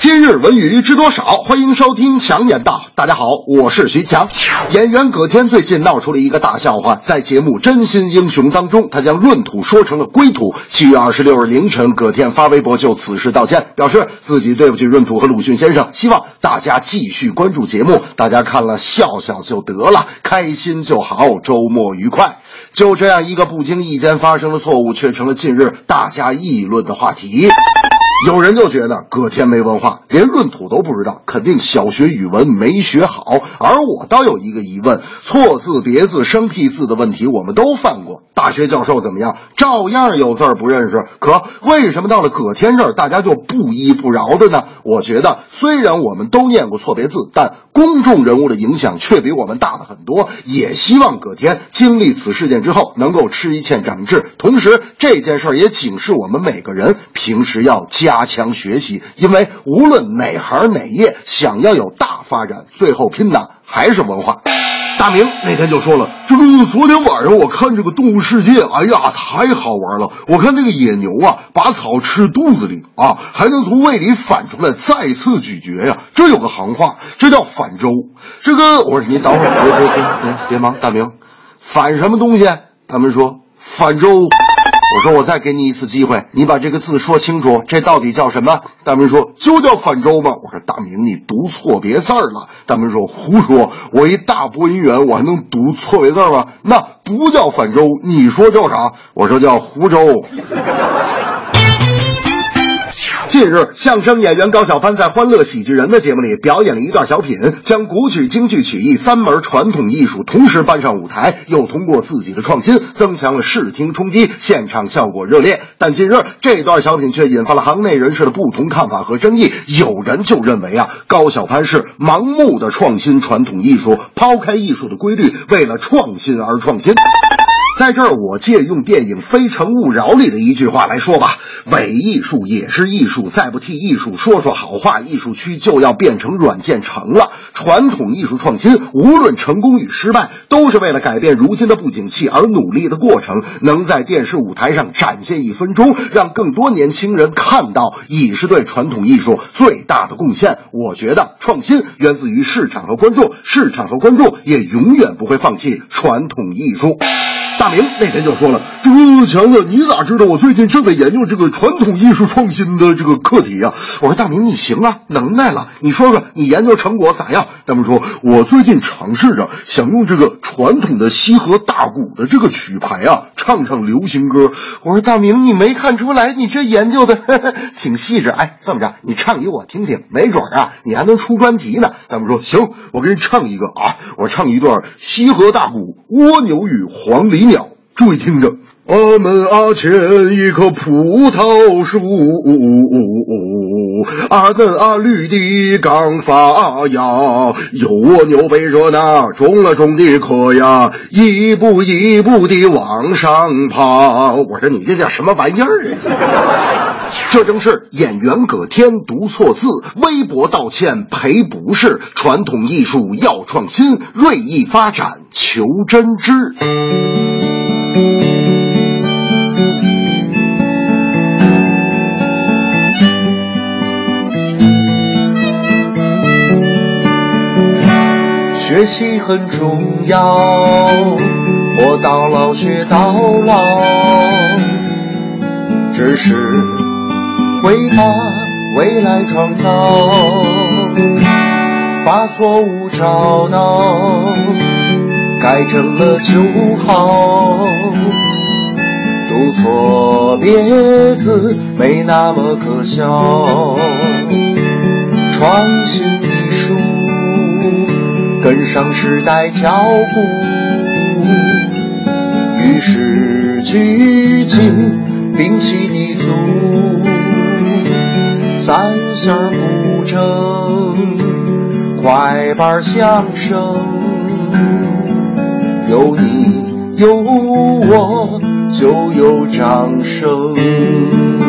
今日文娱知多少？欢迎收听强言道。大家好，我是徐强。演员葛天最近闹出了一个大笑话，在节目《真心英雄》当中，他将闰土说成了归土。七月二十六日凌晨，葛天发微博就此事道歉，表示自己对不起闰土和鲁迅先生，希望大家继续关注节目，大家看了笑笑就得了，开心就好，周末愉快。就这样一个不经意间发生的错误，却成了近日大家议论的话题。有人就觉得葛天没文化，连闰土都不知道，肯定小学语文没学好。而我倒有一个疑问：错字、别字、生僻字的问题，我们都犯过。大学教授怎么样？照样有字儿不认识。可为什么到了葛天这儿，大家就不依不饶的呢？我觉得，虽然我们都念过错别字，但公众人物的影响却比我们大的很多。也希望葛天经历此事件之后，能够吃一堑长一智。同时，这件事儿也警示我们每个人平时要加加强学习，因为无论哪行哪业，想要有大发展，最后拼的还是文化。大明那天就说了，这个昨天晚上我看这个动物世界，哎呀，太好玩了！我看那个野牛啊，把草吃肚子里啊，还能从胃里反出来再次咀嚼呀。这有个行话，这叫反周。这个我说你等会儿，别别别别别忙，大明，反什么东西？他们说反周。我说我再给你一次机会，你把这个字说清楚，这到底叫什么？大明说就叫反周吗。我说大明你读错别字了。大明说胡说，我一大播音员，我还能读错别字吗？那不叫反周，你说叫啥？我说叫湖州。近日，相声演员高晓攀在《欢乐喜剧人》的节目里表演了一段小品，将古曲、京剧、曲艺三门传统艺术同时搬上舞台，又通过自己的创新增强了视听冲击，现场效果热烈。但近日这段小品却引发了行内人士的不同看法和争议。有人就认为啊，高晓攀是盲目的创新传统艺术，抛开艺术的规律，为了创新而创新。在这儿，我借用电影《非诚勿扰》里的一句话来说吧：伪艺术也是艺术，再不替艺术说说好话，艺术区就要变成软件城了。传统艺术创新，无论成功与失败，都是为了改变如今的不景气而努力的过程。能在电视舞台上展现一分钟，让更多年轻人看到，已是对传统艺术最大的贡献。我觉得，创新源自于市场和观众，市场和观众也永远不会放弃传统艺术。大明那天就说了：“这个强子，你咋知道我最近正在研究这个传统艺术创新的这个课题啊？”我说：“大明，你行啊，能耐了，你说说你研究成果咋样？”大明说：“我最近尝试着想用这个传统的西河大鼓的这个曲牌啊，唱唱流行歌。”我说：“大明，你没看出来你这研究的呵呵 挺细致？哎，这么着，你唱给我听听，没准啊，你还能出专辑呢。”大明说：“行，我给你唱一个啊，我唱一段西河大鼓《蜗牛与黄鹂鸟》。”注意听着，俺们阿前一棵葡萄树，阿嫩阿绿的刚发芽，有蜗牛背着那种了种的壳呀，一步一步的往上爬。我说你这叫什么玩意儿啊？这正是演员葛天读错字，微博道歉赔不是。传统艺术要创新，锐意发展求真知。学习很重要，活到老学到老，知识会把未来创造，把错误找到，改正了就好。读错别字没那么可笑，创新。跟上时代脚步，与时俱进，摒弃泥足，三弦不争，快板相声，有你有我就有掌声。